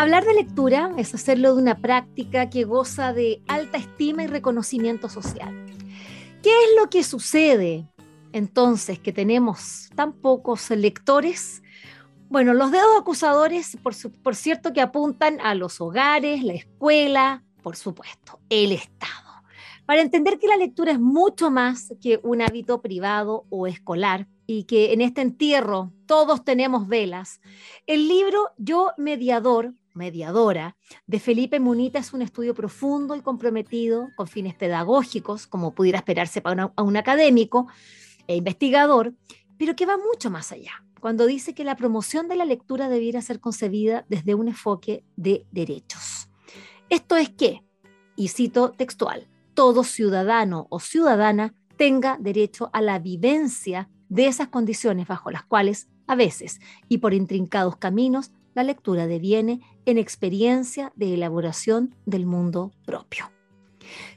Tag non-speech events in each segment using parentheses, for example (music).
Hablar de lectura es hacerlo de una práctica que goza de alta estima y reconocimiento social. ¿Qué es lo que sucede entonces que tenemos tan pocos lectores? Bueno, los dedos acusadores, por, cierto, que apuntan a los hogares, la escuela, por supuesto, el Estado. Para entender que la lectura es mucho más que un hábito privado o escolar y que en este entierro todos tenemos velas, el libro Yo Mediador mediadora, de Felipe Munita es un estudio profundo y comprometido con fines pedagógicos, como pudiera esperarse para un académico e investigador, pero que va mucho más allá, cuando dice que la promoción de la lectura debiera ser concebida desde un enfoque de derechos. Esto es que, y cito textual, todo ciudadano o ciudadana tenga derecho a la vivencia de esas condiciones bajo las cuales, a veces, y por intrincados caminos, la lectura deviene en experiencia de elaboración del mundo propio.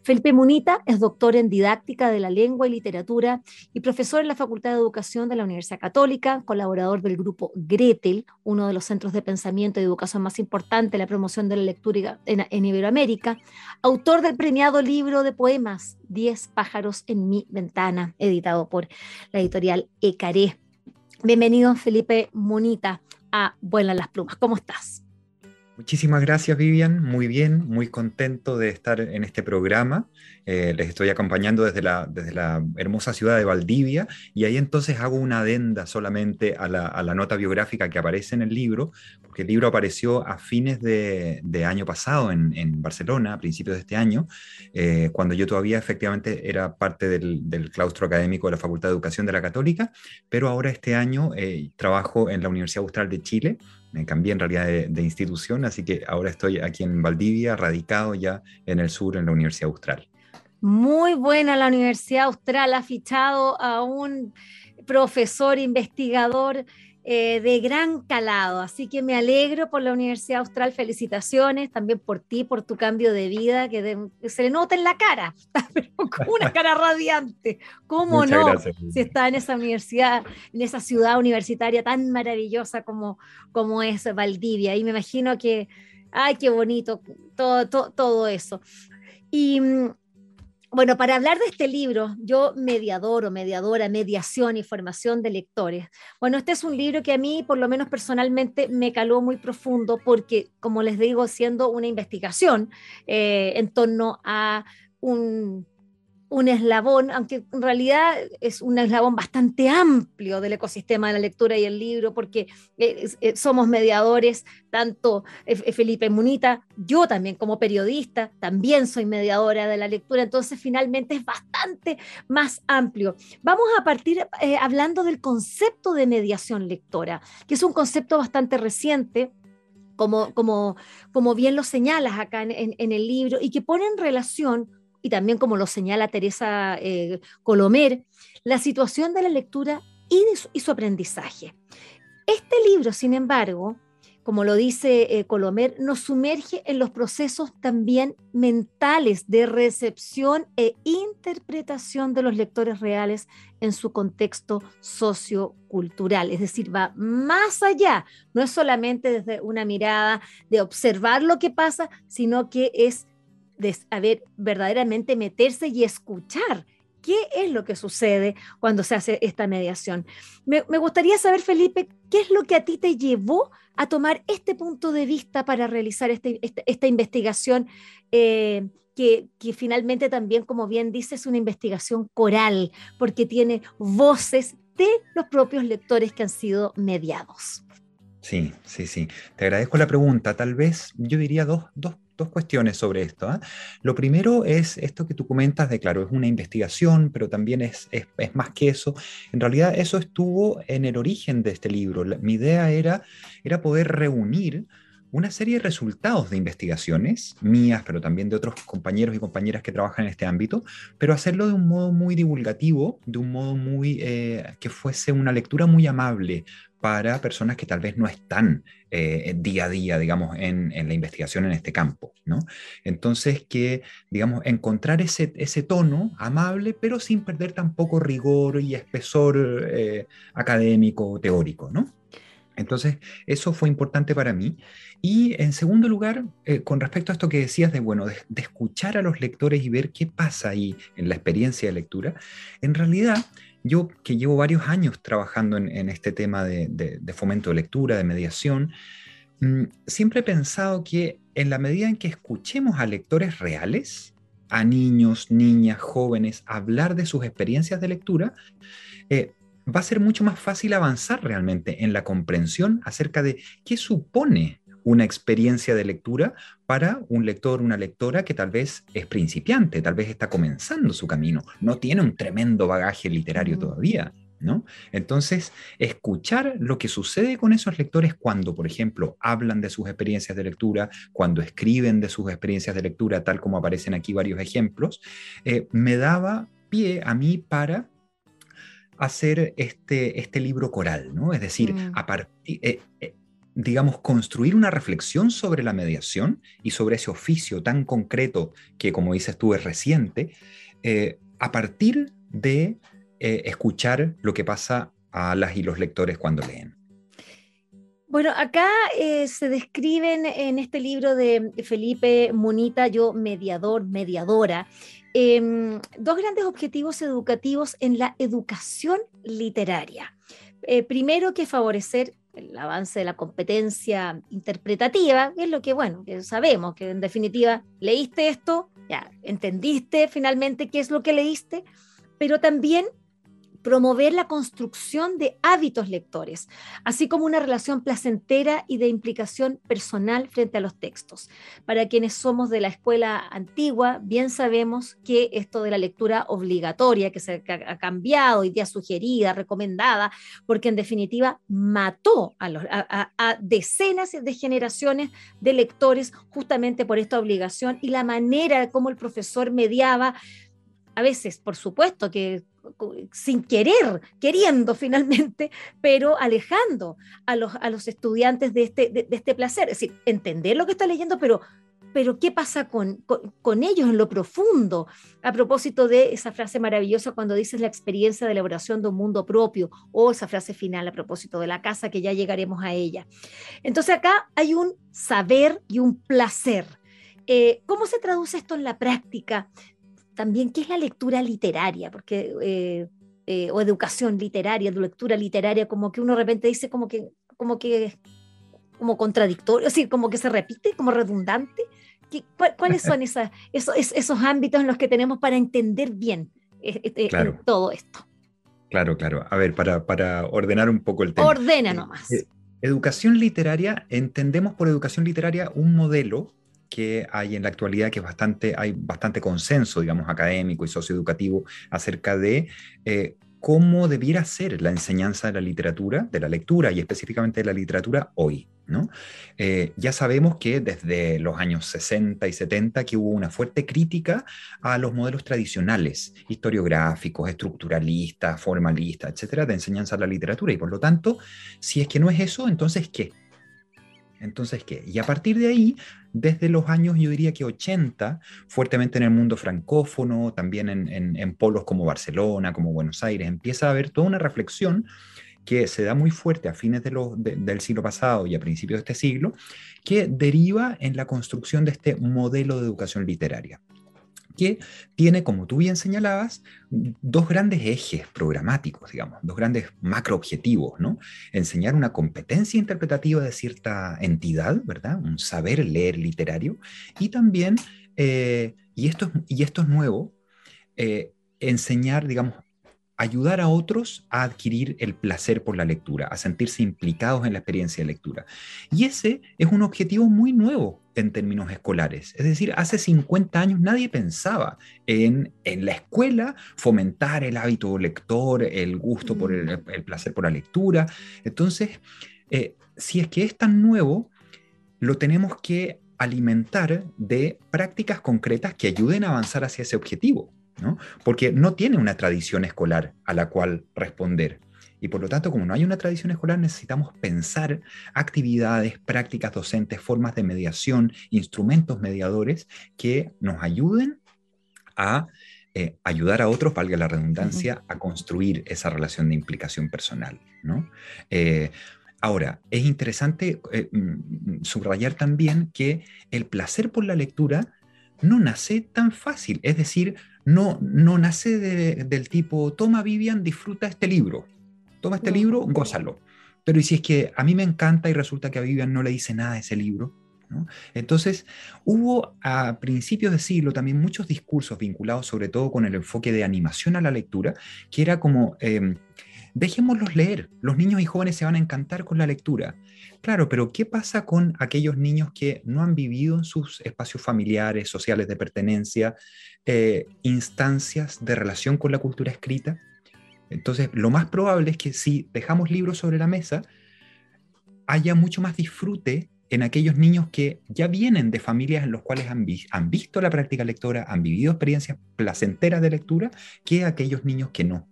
Felipe Munita es doctor en didáctica de la lengua y literatura y profesor en la Facultad de Educación de la Universidad Católica, colaborador del grupo Gretel, uno de los centros de pensamiento y educación más importantes de la promoción de la lectura en, Iberoamérica, autor del premiado libro de poemas Diez pájaros en mi ventana, editado por la editorial Ecaré. Bienvenido, Felipe Munita a Vuelan las Plumas. ¿Cómo estás? Muchísimas gracias, Vivian. Muy bien, muy contento de estar en este programa. Eh, les estoy acompañando desde la, desde la hermosa ciudad de Valdivia y ahí entonces hago una adenda solamente a la, nota biográfica que aparece en el libro, porque el libro apareció a fines de, año pasado en, Barcelona, a principios de este año, eh, cuando yo todavía efectivamente era parte del, claustro académico de la Facultad de Educación de la Católica, pero ahora este año eh, trabajo en la Universidad Austral de Chile me cambié en realidad de, institución, así que ahora estoy aquí en Valdivia, radicado ya en el sur, en la Universidad Austral. Muy buena la Universidad Austral, ha fichado a un profesor investigador eh, de gran calado. Así que me alegro por la Universidad Austral, felicitaciones también por ti, por tu cambio de vida, que, se le nota en la cara, (laughs) pero con una cara (laughs) radiante. ¿Cómo no? si está en esa universidad, en esa ciudad universitaria tan maravillosa como, como es Valdivia. Y me imagino que, ay, qué bonito todo, todo, todo eso. Y mm, bueno, para hablar de este libro, yo mediador o mediadora, mediación y formación de lectores. Bueno, este es un libro que a mí, por lo menos personalmente, me caló muy profundo porque, como les digo, siendo una investigación eh, en torno a un un eslabón, aunque en realidad es un eslabón bastante amplio del ecosistema de la lectura y el libro, porque eh, eh, somos mediadores, tanto eh, Felipe Munita, yo también como periodista, también soy mediadora de la lectura, entonces finalmente es bastante más amplio. Vamos a partir hablando del concepto de mediación lectora, que es un concepto bastante reciente. Como, como, como bien lo señalas acá en, en el libro, y que pone en relación y también como lo señala Teresa eh, Colomer, la situación de la lectura y, su, aprendizaje. Este libro, sin embargo, como lo dice eh, Colomer, nos sumerge en los procesos también mentales de recepción e interpretación de los lectores reales en su contexto sociocultural. Es decir, va más allá, no es solamente desde una mirada de observar lo que pasa, sino que es de saber verdaderamente meterse y escuchar qué es lo que sucede cuando se hace esta mediación. Me, gustaría saber, Felipe, qué es lo que a ti te llevó a tomar este punto de vista para realizar este, este, esta investigación, eh, que, que, finalmente también, como bien dice, es una investigación coral, porque tiene voces de los propios lectores que han sido mediados. Sí, sí, sí. Te agradezco la pregunta. Tal vez yo diría dos, dos dos cuestiones sobre esto. ¿ah? Lo primero es esto que tú comentas de, claro, es una investigación, pero también es, es, es, más que eso. En realidad eso estuvo en el origen de este libro. mi idea era, era poder reunir una serie de resultados de investigaciones mías, pero también de otros compañeros y compañeras que trabajan en este ámbito, pero hacerlo de un modo muy divulgativo, de un modo muy eh, que fuese una lectura muy amable para personas que tal vez no están eh, día a día, digamos, en, la investigación en este campo, ¿no? Entonces, que, digamos, encontrar ese, ese tono amable, pero sin perder tampoco rigor y espesor eh, académico, teórico, ¿no? Entonces, eso fue importante para mí. Y en segundo lugar, eh, con respecto a esto que decías de, bueno, de, escuchar a los lectores y ver qué pasa ahí en la experiencia de lectura, en realidad yo que llevo varios años trabajando en, este tema de, fomento de lectura, de mediación, mm, siempre he pensado que en la medida en que escuchemos a lectores reales, a niños, niñas, jóvenes, hablar de sus experiencias de lectura, eh, va a ser mucho más fácil avanzar realmente en la comprensión acerca de qué supone una experiencia de lectura para un lector, una lectora que tal vez es principiante, tal vez está comenzando su camino, no tiene un tremendo bagaje literario todavía. ¿No? Entonces, escuchar lo que sucede con esos lectores cuando, por ejemplo, hablan de sus experiencias de lectura, cuando escriben de sus experiencias de lectura, tal como aparecen aquí varios ejemplos, eh, me daba pie a mí para hacer este, este libro coral, ¿no? Es decir, mm. a partir... Eh, eh, digamos, construir una reflexión sobre la mediación y sobre ese oficio tan concreto que, como dices tú, es reciente, eh, a partir de escuchar lo que pasa a las y los lectores cuando leen. Bueno, acá se describen en este libro de Felipe Munita, yo mediador, mediadora, Em, dos grandes objetivos educativos en la educación literaria. Eh, primero, que favorecer el avance de la competencia interpretativa, que es lo que, bueno, que sabemos, que en definitiva leíste esto, ya entendiste finalmente qué es lo que leíste, pero también promover la construcción de hábitos lectores, así como una relación placentera y de implicación personal frente a los textos. Para quienes somos de la escuela antigua, bien sabemos que esto de la lectura obligatoria, que se ha cambiado, día sugerida, recomendada, porque en definitiva mató a, a decenas de generaciones de lectores justamente por esta obligación y la manera como el profesor mediaba a veces, por supuesto, que sin querer, queriendo (laughs) finalmente, pero alejando a los, a los estudiantes de este, de, este placer. Es decir, entender lo que está leyendo, pero, pero ¿qué pasa con, con, ellos en lo profundo? A propósito de esa frase maravillosa cuando dices la experiencia de elaboración de un mundo propio, o esa frase final a propósito de la casa, que ya llegaremos a ella. Entonces acá hay un saber y un placer. Eh, ¿Cómo se traduce esto en la práctica? También qué es la lectura literaria, porque, eh, eh, o educación literaria, lectura literaria, como que uno de repente dice como que, como que, como contradictorio, así como que se repite, como redundante. ¿Cuáles son (laughs) esas, esos, esos ámbitos en los que tenemos para entender bien eh, todo esto? Claro, claro. A ver, para, para ordenar un poco el tema. Ordena nomás. educación literaria, entendemos por educación literaria un modelo que hay en la actualidad, que es bastante, hay bastante consenso, digamos, académico y socioeducativo acerca de eh, cómo debiera ser la enseñanza de la literatura, de la lectura y específicamente de la literatura hoy. ¿no? Eh, ya sabemos que desde los años 60 y 70 que hubo una fuerte crítica a los modelos tradicionales, historiográficos, estructuralistas, formalistas, etcétera, de enseñanza de la literatura. Y por lo tanto, si es que no es eso, entonces ¿qué? Entonces, ¿qué? Y a partir de ahí, desde los años, yo diría que 80, fuertemente en el mundo francófono, también en, polos como Barcelona, como Buenos Aires, empieza a haber toda una reflexión que se da muy fuerte a fines del siglo pasado y a principios de este siglo, que deriva en la construcción de este modelo de educación literaria que tiene, como tú bien señalabas, dos grandes ejes programáticos, digamos, dos grandes macroobjetivos, ¿no? Enseñar una competencia interpretativa de cierta entidad, ¿verdad? Un saber leer literario, y también, eh, y, esto, y esto es nuevo, eh, enseñar, digamos, ayudar a otros a adquirir el placer por la lectura, a sentirse implicados en la experiencia de lectura. Y ese es un objetivo muy nuevo en términos escolares. Es decir, hace 50 años nadie pensaba en, en la escuela fomentar el hábito lector, el gusto por el, mm. el placer por la lectura. Entonces, eh, si es que es tan nuevo, lo tenemos que alimentar de prácticas concretas que ayuden a avanzar hacia ese objetivo porque no tiene una tradición escolar a la cual responder. Y por lo tanto, como no hay una tradición escolar, necesitamos pensar actividades, prácticas docentes, formas de mediación, instrumentos mediadores que nos ayuden a eh, ayudar a otros, valga la redundancia, a construir esa relación de implicación personal. Eh, ahora, es interesante eh, mm, subrayar también que el placer por la lectura no nace tan fácil. Es decir, no, no nace del tipo, toma Vivian, disfruta este libro, toma este libro, gózalo. Pero y si es que a mí me encanta y resulta que a Vivian no le dice nada de ese libro, Entonces, hubo a principios de siglo también muchos discursos vinculados sobre todo con el enfoque de animación a la lectura, que era como, em, dejémoslos leer, los niños y jóvenes se van a encantar con la lectura. Claro, pero ¿qué pasa con aquellos niños que no han vivido en sus espacios familiares, sociales de pertenencia, eh, instancias de relación con la cultura escrita? Entonces, lo más probable es que si dejamos libros sobre la mesa, haya mucho más disfrute en aquellos niños que ya vienen de familias en las cuales han, han, visto la práctica lectora, han vivido experiencias placenteras de lectura, que aquellos niños que no.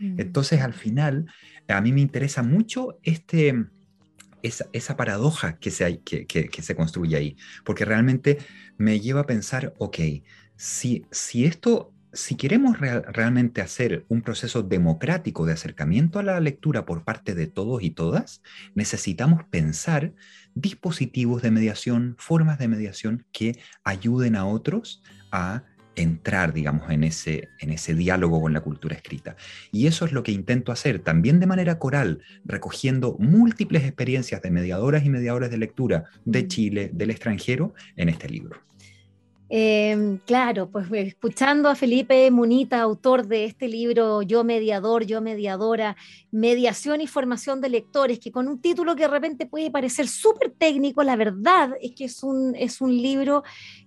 Mm. Entonces, al final, a mí me interesa mucho este, esa, paradoja que se, que, se construye ahí, porque realmente me lleva a pensar, ok, si, si esto, si queremos realmente hacer un proceso democrático de acercamiento a la lectura por parte de todos y todas, necesitamos pensar dispositivos de mediación, formas de mediación que ayuden a otros a entrar, digamos, en ese, en ese diálogo con la cultura escrita. Y eso es lo que intento hacer también de manera coral, recogiendo múltiples experiencias de mediadoras y mediadores de lectura de Chile, del extranjero, en este libro. Em, claro, pues escuchando a Felipe Munita, autor de este libro Yo mediador, yo mediadora, mediación y formación de lectores, que con un título que de repente puede parecer súper técnico, la verdad es que es un, es un libro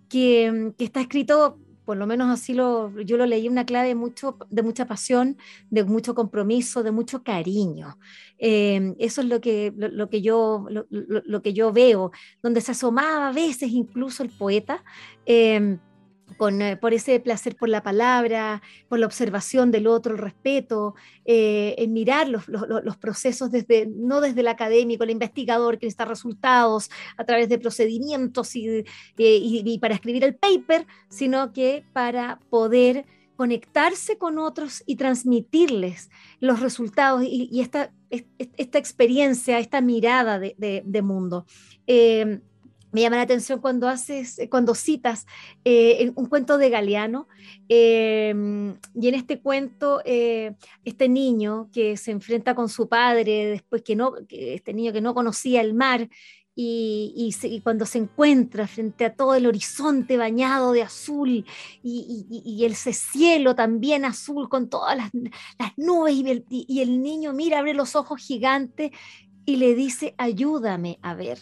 que, que está escrito por lo menos así lo, yo lo leí una clave mucho, de mucha pasión, de mucho compromiso, de mucho cariño. Eh, eso es lo que, lo, que yo, lo, que yo veo, donde se asomaba a veces incluso el poeta. Eh, eh, por ese placer por la palabra, por la observación del otro, el respeto, eh, en mirar los, procesos desde, no desde el académico, el investigador que necesita resultados a través de procedimientos y, y, para escribir el paper, sino que para poder conectarse con otros y transmitirles los resultados y, esta, experiencia, esta mirada de, mundo. Eh, me llama la atención cuando haces, eh, cuando citas eh, un cuento de Galeano, em, y en este cuento, eh, este niño que se enfrenta con su padre, después que no, este niño que no conocía el mar, y, cuando se encuentra frente a todo el horizonte bañado de azul y, ese cielo también azul con todas las, nubes y el niño mira, abre los ojos gigantes y le dice, ayúdame a ver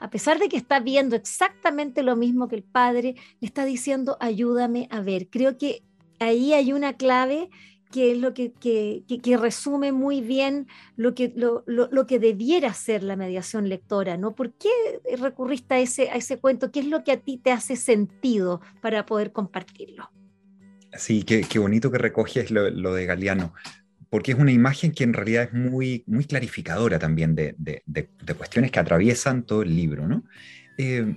a pesar de que está viendo exactamente lo mismo que el padre, le está diciendo, ayúdame a ver. Creo que ahí hay una clave que es lo que, resume muy bien lo que, lo, que debiera ser la mediación lectora, ¿no? ¿Por qué recurriste a ese, a ese cuento? ¿Qué es lo que a ti te hace sentido para poder compartirlo? Sí, qué, bonito que recoges lo, lo de Galeano porque es una imagen que en realidad es muy, muy clarificadora también de, cuestiones que atraviesan todo el libro. ¿no? Eh,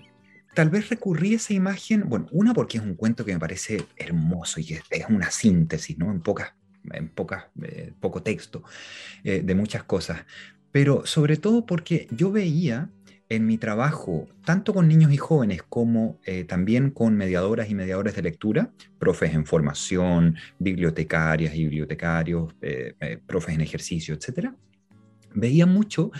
tal vez recurrí a esa imagen, bueno, una porque es un cuento que me parece hermoso y es, es una síntesis, ¿no? en, pocas, en pocas, eh, poco texto eh, de muchas cosas, pero sobre todo porque yo veía en mi trabajo, tanto con niños y jóvenes como eh, también con mediadoras y mediadores de lectura, profes en formación, bibliotecarias y bibliotecarios, eh, eh, profes en ejercicio, etc., veía mucho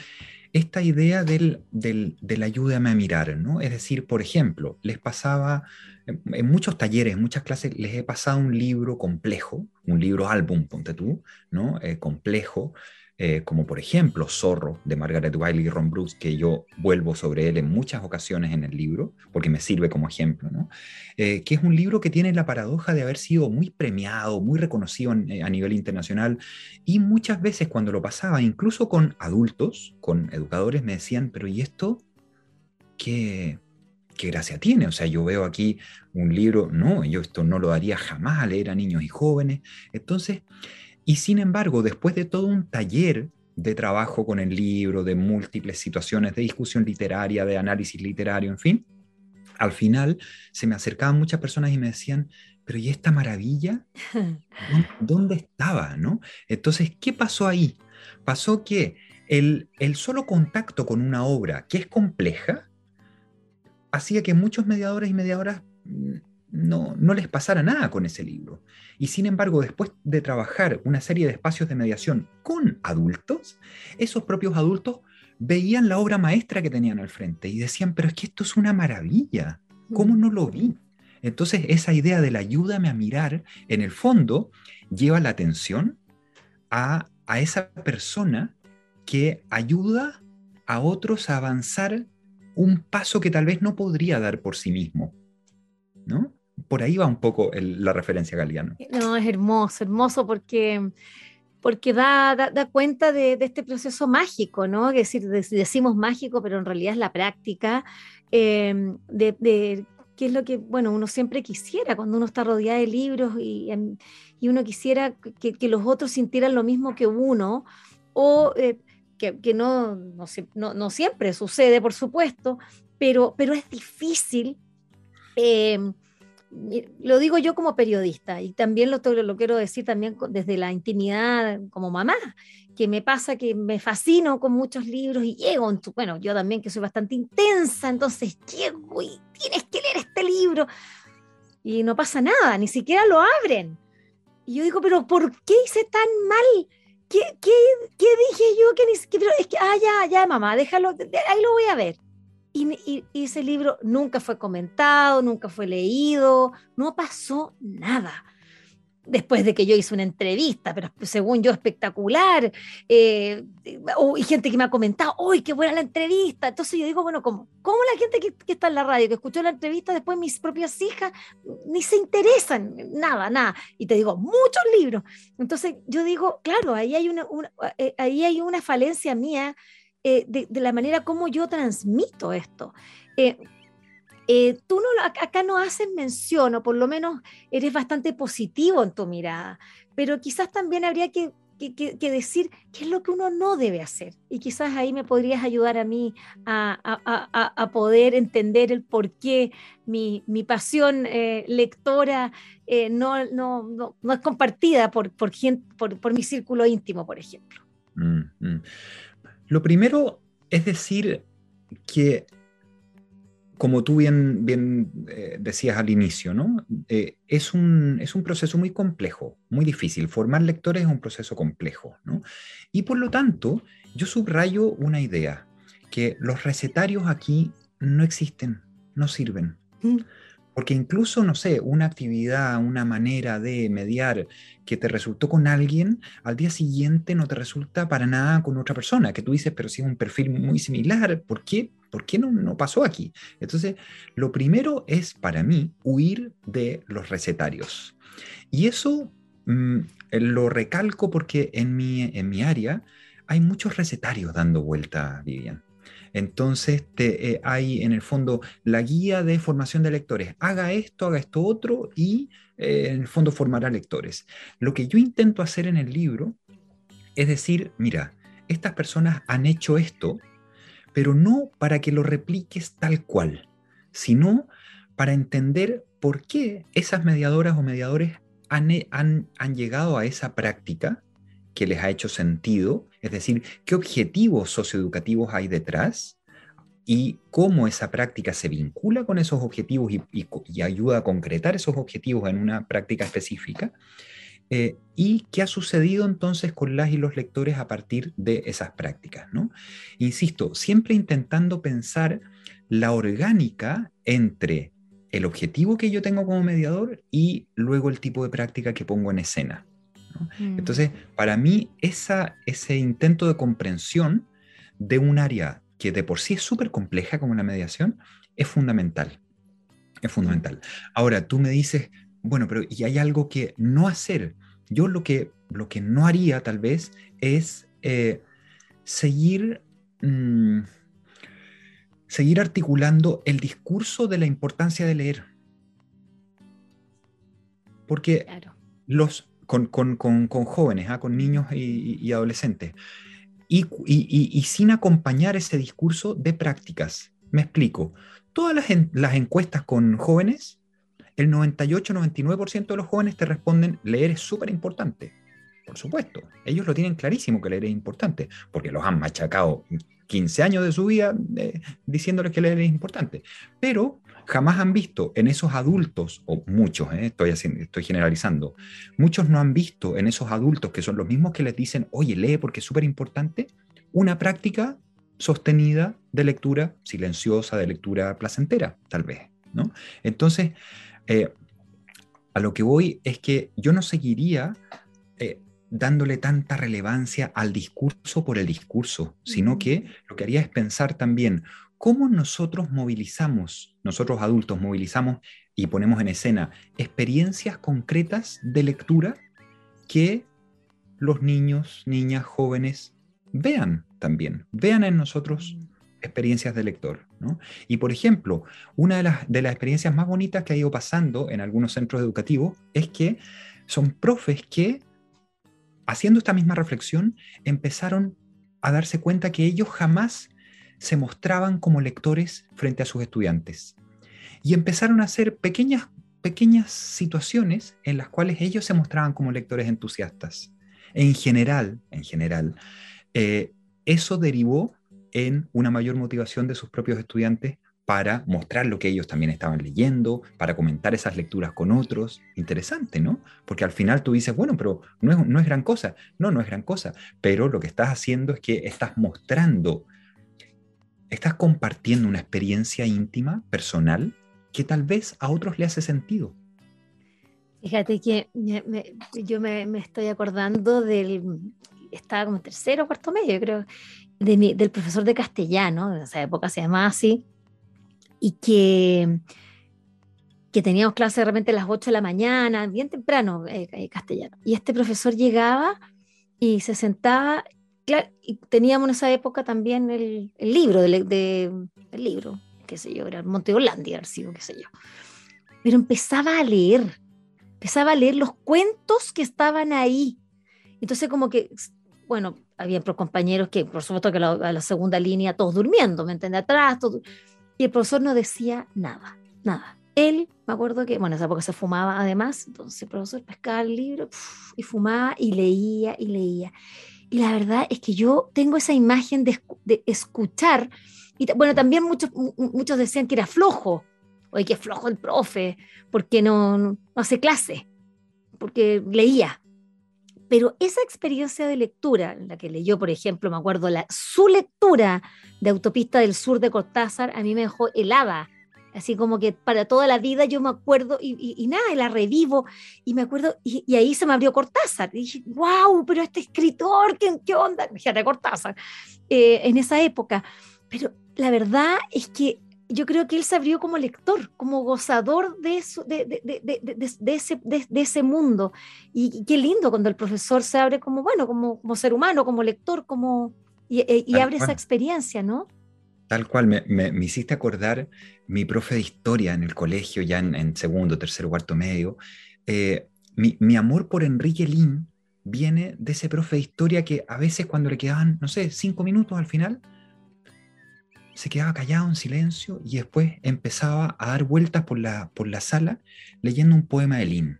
esta idea del, del, del ayúdame a mirar, ¿no? Es decir, por ejemplo, les pasaba en muchos talleres, en muchas clases, les he pasado un libro complejo, un libro álbum, ponte tú, ¿no? Eh, complejo, eh, como por ejemplo Zorro de Margaret Wiley y Ron Brooks, que yo vuelvo sobre él en muchas ocasiones en el libro, porque me sirve como ejemplo. Eh, que es un libro que tiene la paradoja de haber sido muy premiado, muy reconocido a nivel internacional, y muchas veces cuando lo pasaba, incluso con adultos, con educadores, me decían, pero ¿y esto qué, qué gracia tiene? O sea, yo veo aquí un libro, no, yo esto no lo daría jamás a leer a niños y jóvenes. Entonces, y sin embargo, después de todo un taller de trabajo con el libro, de múltiples situaciones de discusión literaria, de análisis literario, en fin, al final se me acercaban muchas personas y me decían, pero ¿y esta maravilla? ¿Dónde (laughs) estaba? ¿no? Entonces, ¿qué pasó ahí? Pasó que el, el solo contacto con una obra que es compleja hacía que muchos mediadores y mediadoras mm, no, no les pasara nada con ese libro. Y sin embargo, después de trabajar una serie de espacios de mediación con adultos, esos propios adultos veían la obra maestra que tenían al frente y decían, pero es que esto es una maravilla, ¿cómo no lo vi? Entonces, esa idea del ayúdame a mirar, en el fondo, lleva la atención a, a esa persona que ayuda a otros a avanzar un paso que tal vez no podría dar por sí mismo. ¿No? Por ahí va un poco la referencia Galeano. No, es hermoso, hermoso porque, porque da, da, cuenta de, este proceso mágico, ¿no? Es decir, decimos mágico, pero en realidad es la práctica em, de, de es lo que, bueno, uno siempre quisiera cuando uno está rodeado de libros y, em, y uno quisiera que, los otros sintieran lo mismo que uno, o eh, que, no, no, no, siempre sucede, por supuesto, pero, pero es difícil. Eh, lo digo yo como periodista y también lo, lo quiero decir también desde la intimidad como mamá, que me pasa que me fascino con muchos libros y llego, en tu, bueno, yo también que soy bastante intensa, entonces llego y tienes que leer este libro y no pasa nada, ni siquiera lo abren. Y yo digo, pero ¿por qué hice tan mal? ¿Qué, qué, qué dije yo? Que ni, pero es que, ah, ya, ya, mamá, déjalo, ahí lo voy a ver. Y, ese libro nunca fue comentado, nunca fue leído, no pasó nada. Después de que yo hice una entrevista, pero según yo espectacular, eh, y gente que me ha comentado, ¡uy, qué buena la entrevista! Entonces yo digo, bueno, ¿cómo, cómo la gente que, está en la radio, que escuchó la entrevista, después mis propias hijas, ni se interesan, nada, nada? Y te digo, muchos libros. Entonces yo digo, claro, ahí hay una, eh, ahí hay una falencia mía eh, de, la manera como yo transmito esto. Eh, eh, tú no, acá no haces mención, o por lo menos eres bastante positivo en tu mirada, pero quizás también habría que, decir qué es lo que uno no debe hacer. Y quizás ahí me podrías ayudar a mí a, poder entender el por qué mi, pasión lectora no, no, no, es compartida por, por, por, mi círculo íntimo, por ejemplo. Mm, mm. Lo primero es decir que, como tú bien, eh, decías al inicio, ¿no? Eh, es, un, es un proceso muy complejo, muy difícil. Formar lectores es un proceso complejo. ¿no? Y por lo tanto, yo subrayo una idea, que los recetarios aquí no existen, no sirven. Mm. Porque incluso, no sé, una actividad, una manera de mediar que te resultó con alguien, al día siguiente no te resulta para nada con otra persona, que tú dices, pero si es un perfil muy similar, ¿por qué, ¿Por qué no, no pasó aquí? Entonces, lo primero es para mí huir de los recetarios. Y eso mm, lo recalco porque en mi, en mi área hay muchos recetarios dando vuelta, Vivian. Entonces eh, hay en el fondo la guía de formación de lectores. Haga esto, haga esto otro y eh, en el fondo formará lectores. Lo que yo intento hacer en el libro es decir, mira, estas personas han hecho esto, pero no para que lo repliques tal cual, sino para entender por qué esas mediadoras o mediadores han, han llegado a esa práctica que les ha hecho sentido, es decir, qué objetivos socioeducativos hay detrás y cómo esa práctica se vincula con esos objetivos y, ayuda a concretar esos objetivos en una práctica específica. Eh, y qué ha sucedido entonces con las y los lectores a partir de esas prácticas. ¿no? Insisto, siempre intentando pensar la orgánica entre el objetivo que yo tengo como mediador y luego el tipo de práctica que pongo en escena. Mm. Entonces, para mí, esa, ese intento de comprensión de un área que de por sí es súper compleja como la mediación, es fundamental. Es fundamental. Ahora, tú me dices, bueno, pero ¿y hay algo que no hacer? Yo lo que, lo que no haría tal vez es eh, seguir, mm, seguir articulando el discurso de la importancia de leer. Porque los, con, jóvenes, ¿ah? con niños y, adolescentes, y, sin acompañar ese discurso de prácticas. Me explico. Todas las, las encuestas con jóvenes, el 98-99% de los jóvenes te responden, leer es súper importante. Por supuesto, ellos lo tienen clarísimo que leer es importante, porque los han machacado 15 años de su vida eh, diciéndoles que leer es importante. Pero jamás han visto en esos adultos, o muchos, eh, estoy, estoy generalizando, muchos no han visto en esos adultos que son los mismos que les dicen, oye, lee porque es súper importante, una práctica sostenida de lectura silenciosa, de lectura placentera, tal vez. ¿no? Entonces, eh, a lo que voy es que yo no seguiría dándole tanta relevancia al discurso por el discurso, sino que lo que haría es pensar también cómo nosotros movilizamos, nosotros adultos movilizamos y ponemos en escena experiencias concretas de lectura que los niños, niñas, jóvenes vean también, vean en nosotros experiencias de lector. Y por ejemplo, una de las, de las experiencias más bonitas que ha ido pasando en algunos centros educativos es que son profes que haciendo esta misma reflexión, empezaron a darse cuenta que ellos jamás se mostraban como lectores frente a sus estudiantes. Y empezaron a hacer pequeñas, pequeñas situaciones en las cuales ellos se mostraban como lectores entusiastas. En general, en general, eh, eso derivó en una mayor motivación de sus propios estudiantes para mostrar lo que ellos también estaban leyendo, para comentar esas lecturas con otros. Interesante, ¿no? Porque al final tú dices, bueno, pero no es, no es gran cosa. No, no es gran cosa. Pero lo que estás haciendo es que estás mostrando, estás compartiendo una experiencia íntima, personal, que tal vez a otros le hace sentido. Fíjate que yo me, estoy acordando del, estaba como tercero o cuarto medio, creo, de del profesor de castellano, en esa época se llamaba así, y que, que teníamos clase de repente a las 8 de la mañana, bien temprano, eh, eh, castellano. Y este profesor llegaba y se sentaba, y teníamos en esa época también el, libro, de, el libro, qué sé yo, era Monte Hollandia, qué sé yo. Pero empezaba a leer, empezaba a leer los cuentos que estaban ahí. Entonces como que, bueno, había compañeros que, por supuesto que a la, segunda línea, todos durmiendo, ¿me entiendes? Atrás, todos y el profesor no decía nada, nada. Él, me acuerdo que, bueno, esa época se fumaba además, entonces el profesor pescaba el libro y fumaba y leía y leía. Y la verdad es que yo tengo esa imagen de, escuchar, y bueno, también muchos, muchos decían que era flojo, oye, que flojo el profe, porque no, no hace clase, porque leía, pero esa experiencia de lectura, la que leyó, por ejemplo, me acuerdo, la, su lectura de Autopista del Sur de Cortázar, a mí me dejó helada. Así como que para toda la vida yo me acuerdo y, nada, y la revivo y me acuerdo, y, ahí se me abrió Cortázar. Y dije, wow, pero este escritor, ¿qué, qué onda? Fíjate, Cortázar, eh, en esa época. Pero la verdad es que yo creo que él se abrió como lector, como gozador de, eso, de, de, de, ese, mundo. Y, qué lindo cuando el profesor se abre como, bueno, como, como ser humano, como lector, como, y, e, abre esa experiencia, ¿no? Tal cual, me, me, hiciste acordar mi profe de historia en el colegio, ya en, segundo, tercero, cuarto medio. Eh, mi, mi, amor por Enrique Lin viene de ese profe de historia que a veces cuando le quedaban, no sé, cinco minutos al final, se quedaba callado en silencio y después empezaba a dar vueltas por la, por la sala leyendo un poema de Lin,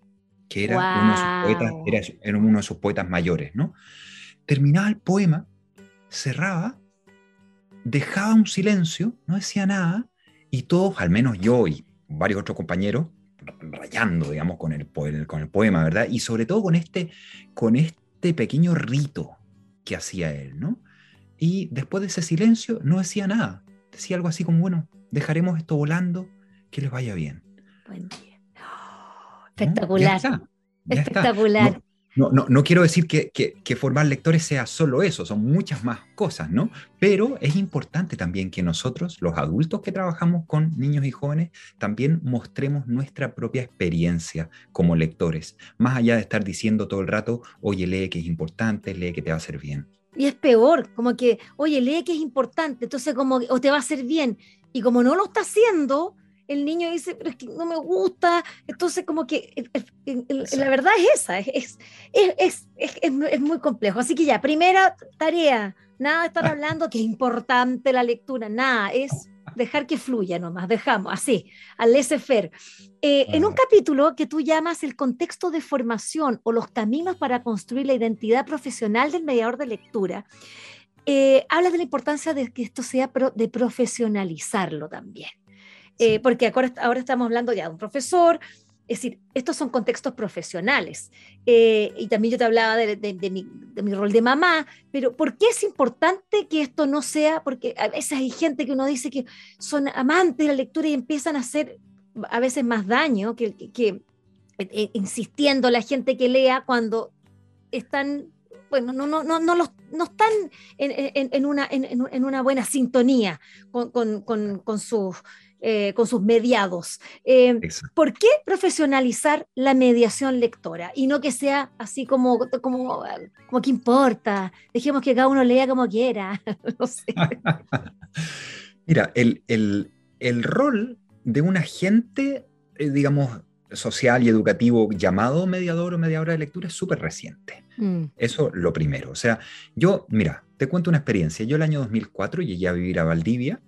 que era, uno de sus poetas, era, uno de sus poetas mayores, ¿no? Terminaba el poema, cerraba, dejaba un silencio, no decía nada, y todos, al menos yo y varios otros compañeros, rayando, digamos, con el, con el poema, ¿verdad? Y sobre todo con este, con este pequeño rito que hacía él, ¿no? Y después de ese silencio no decía nada. Decía algo así como, bueno, dejaremos esto volando, que les vaya bien. Buen día. espectacular. espectacular. No, no, no, quiero decir que, formar lectores sea solo eso, son muchas más cosas, ¿no? Pero es importante también que nosotros, los adultos que trabajamos con niños y jóvenes, también mostremos nuestra propia experiencia como lectores, más allá de estar diciendo todo el rato, oye, lee que es importante, lee que te va a hacer bien. Y es peor, como que, oye, lee que es importante, entonces como, o te va a hacer bien, y como no lo está haciendo, el niño dice, pero es que no me gusta, entonces como que la verdad es esa, es, es, es, muy complejo. Así que ya, primera tarea, nada de estar (laughs) hablando que es importante la lectura, nada, es dejar que fluya nomás, dejamos así, al laissez-faire. Eh, en un capítulo que tú llamas el contexto de formación o los caminos para construir la identidad profesional del mediador de lectura, eh, hablas de la importancia de que esto sea de profesionalizarlo también. Eh, porque ahora, estamos hablando ya de un profesor, es decir, estos son contextos profesionales. Eh, y también yo te hablaba de, mi, rol de mamá, pero ¿por qué es importante que esto no sea? Porque a veces hay gente que uno dice que son amantes de la lectura y empiezan a hacer a veces más daño que, que, eh, insistiendo la gente que lea cuando están bueno, no, no, no, no, los, no están en, una, en, una buena sintonía con, con, con sus eh, con sus mediados. Eh, ¿Por qué profesionalizar la mediación lectora y no que sea así como, como, como que importa? Dejemos que cada uno lea como quiera. (laughs) no sé. (laughs) Mira, el, el, el, rol de un agente, eh, digamos, social y educativo llamado mediador o mediadora de lectura es súper reciente. Mm. Eso lo primero. O sea, yo, mira, te cuento una experiencia. Yo el año 2004 llegué a vivir a Valdivia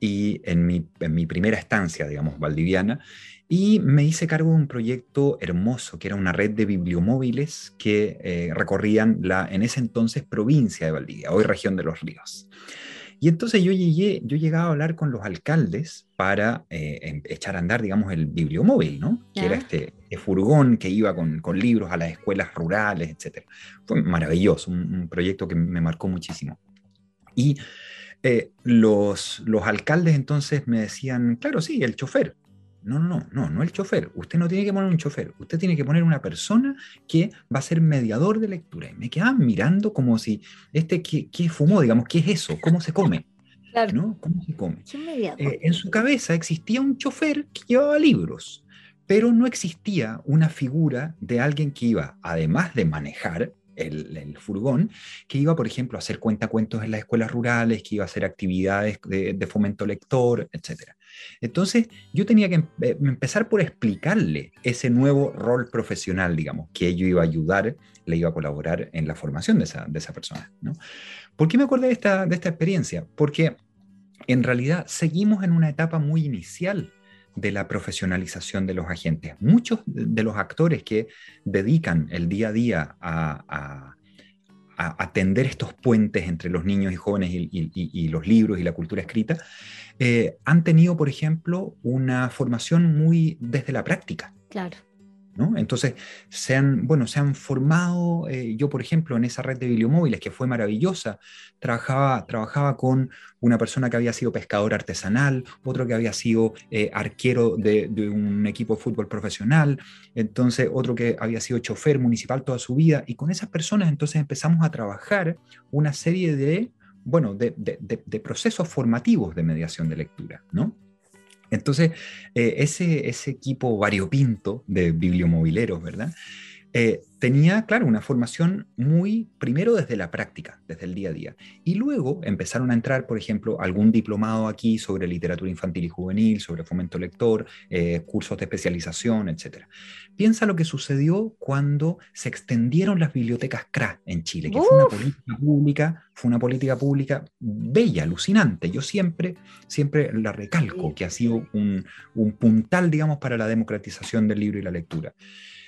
y en mi, en mi primera estancia, digamos, valdiviana, y me hice cargo de un proyecto hermoso, que era una red de bibliomóviles que eh, recorrían la, en ese entonces, provincia de Valdivia, hoy región de los ríos. Y entonces yo llegué, yo llegaba a hablar con los alcaldes para eh, em, echar a andar, digamos, el bibliomóvil, ¿no? Que era este, este, furgón que iba con, con, libros a las escuelas rurales, etc. Fue maravilloso, un, un proyecto que me marcó muchísimo. Y eh, los, los alcaldes entonces me decían, claro, sí, el chofer. No, no, no, no, no el chofer. Usted no tiene que poner un chofer. Usted tiene que poner una persona que va a ser mediador de lectura. Y me quedaban mirando como si, este, ¿qué, qué fumó? Digamos, ¿qué es eso? ¿Cómo se come? (laughs) Claro. ¿no? ¿Cómo se come? Eh, en su cabeza existía un chofer que llevaba libros, pero no existía una figura de alguien que iba, además de manejar, el, furgón, que iba, por ejemplo, a hacer cuentacuentos en las escuelas rurales, que iba a hacer actividades de, fomento lector, etc. Entonces, yo tenía que eh, empezar por explicarle ese nuevo rol profesional, digamos, que yo iba a ayudar, le iba a colaborar en la formación de esa, de esa persona. ¿no? ¿Por qué me acordé de esta, de esta experiencia? Porque en realidad seguimos en una etapa muy inicial de la profesionalización de los agentes. Muchos de los actores que dedican el día a día a, atender estos puentes entre los niños y jóvenes y, los libros y la cultura escrita, eh, han tenido, por ejemplo, una formación muy desde la práctica. Claro. Entonces, se han, bueno, se han formado, eh, yo por ejemplo, en esa red de bibliomóviles que fue maravillosa, trabajaba, trabajaba con una persona que había sido pescador artesanal, otro que había sido eh, arquero de, un equipo de fútbol profesional, entonces otro que había sido chofer municipal toda su vida, y con esas personas entonces empezamos a trabajar una serie de, bueno, de, de procesos formativos de mediación de lectura, ¿no? Entonces, eh, ese, ese equipo variopinto de bibliomobileros, ¿verdad? Eh, tenía, claro, una formación muy, primero desde la práctica, desde el día a día. Y luego empezaron a entrar, por ejemplo, algún diplomado aquí sobre literatura infantil y juvenil, sobre fomento lector, eh, cursos de especialización, etc. Piensa lo que sucedió cuando se extendieron las bibliotecas CRA en Chile, que fue una política pública, fue una política pública bella, alucinante. Yo siempre, siempre la recalco, que ha sido un, un puntal, digamos, para la democratización del libro y la lectura.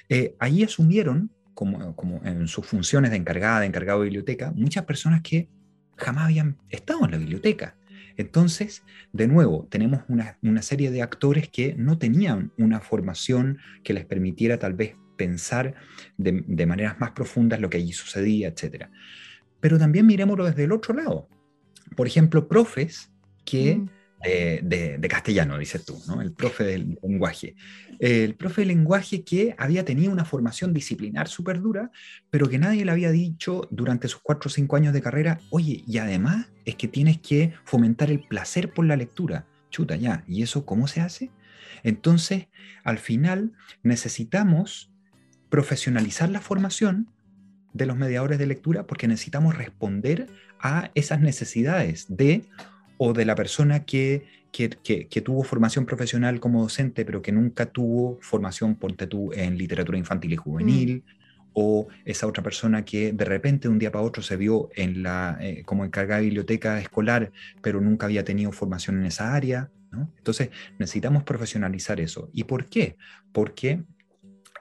Eh, ahí asumieron, como, como, en sus funciones de encargada, de encargado de biblioteca, muchas personas que jamás habían estado en la biblioteca. Entonces, de nuevo, tenemos una, una, serie de actores que no tenían una formación que les permitiera tal vez pensar de, de maneras más profundas lo que allí sucedía, etc. Pero también miremoslo desde el otro lado. Por ejemplo, profes que mm. De, castellano, dices tú, ¿no? El profe del lenguaje. El profe del lenguaje que había tenido una formación disciplinar súper dura, pero que nadie le había dicho durante sus cuatro o cinco años de carrera, oye, y además es que tienes que fomentar el placer por la lectura. Chuta, ya, ¿y eso cómo se hace? Entonces, al final, necesitamos profesionalizar la formación de los mediadores de lectura porque necesitamos responder a esas necesidades de o de la persona que, que, tuvo formación profesional como docente, pero que nunca tuvo formación, ponte tú, en literatura infantil y juvenil, o esa otra persona que de repente de un día para otro se vio en la, eh, como encargada de biblioteca escolar, pero nunca había tenido formación en esa área. Entonces necesitamos profesionalizar eso. ¿Y por qué? Porque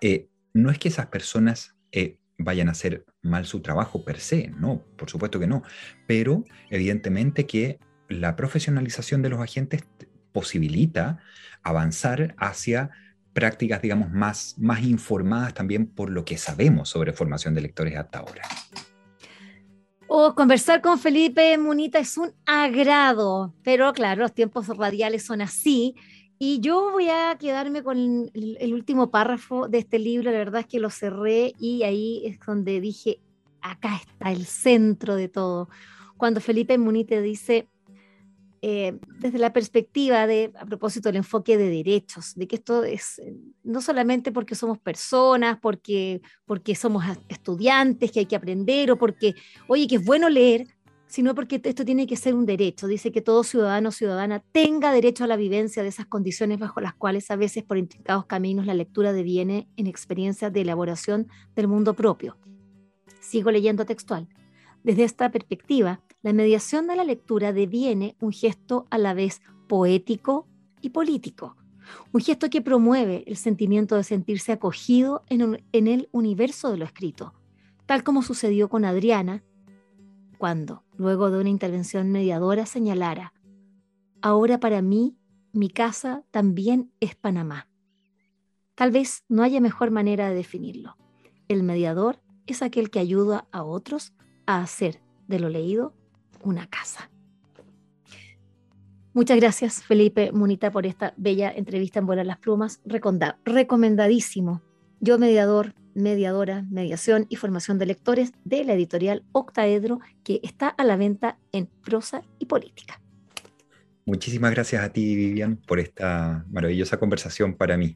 eh, no es que esas personas eh, vayan a hacer mal su trabajo per se, no, por supuesto que no, pero evidentemente que la profesionalización de los agentes posibilita avanzar hacia prácticas, digamos, más, más informadas también por lo que sabemos sobre formación de lectores hasta ahora. Oh, conversar con Felipe Munita es un agrado, pero claro, los tiempos radiales son así. Y yo voy a quedarme con el, último párrafo de este libro, la verdad es que lo cerré y ahí es donde dije, acá está el centro de todo. Cuando Felipe Munita dice, eh, desde la perspectiva de, a propósito del enfoque de derechos, de que esto es eh, no solamente porque somos personas, porque, porque somos estudiantes, que hay que aprender, o porque, oye, que es bueno leer, sino porque esto tiene que ser un derecho. Dice que todo ciudadano o ciudadana tenga derecho a la vivencia de esas condiciones bajo las cuales a veces por intrincados caminos la lectura deviene en experiencias de elaboración del mundo propio. Sigo leyendo textual. Desde esta perspectiva, la mediación de la lectura deviene un gesto a la vez poético y político, un gesto que promueve el sentimiento de sentirse acogido en, el universo de lo escrito, tal como sucedió con Adriana, cuando, luego de una intervención mediadora, señalara, ahora para mí, mi casa también es Panamá. Tal vez no haya mejor manera de definirlo. El mediador es aquel que ayuda a otros a hacer de lo leído una casa. Muchas gracias, Felipe Munita, por esta bella entrevista en Vuelas las Plumas. recomendadísimo. Yo, mediador, mediadora, mediación y formación de lectores de la editorial Octaedro, que está a la venta en prosa y política. Muchísimas gracias a ti, Vivian, por esta maravillosa conversación para mí.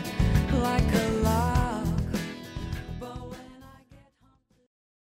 Like a lie.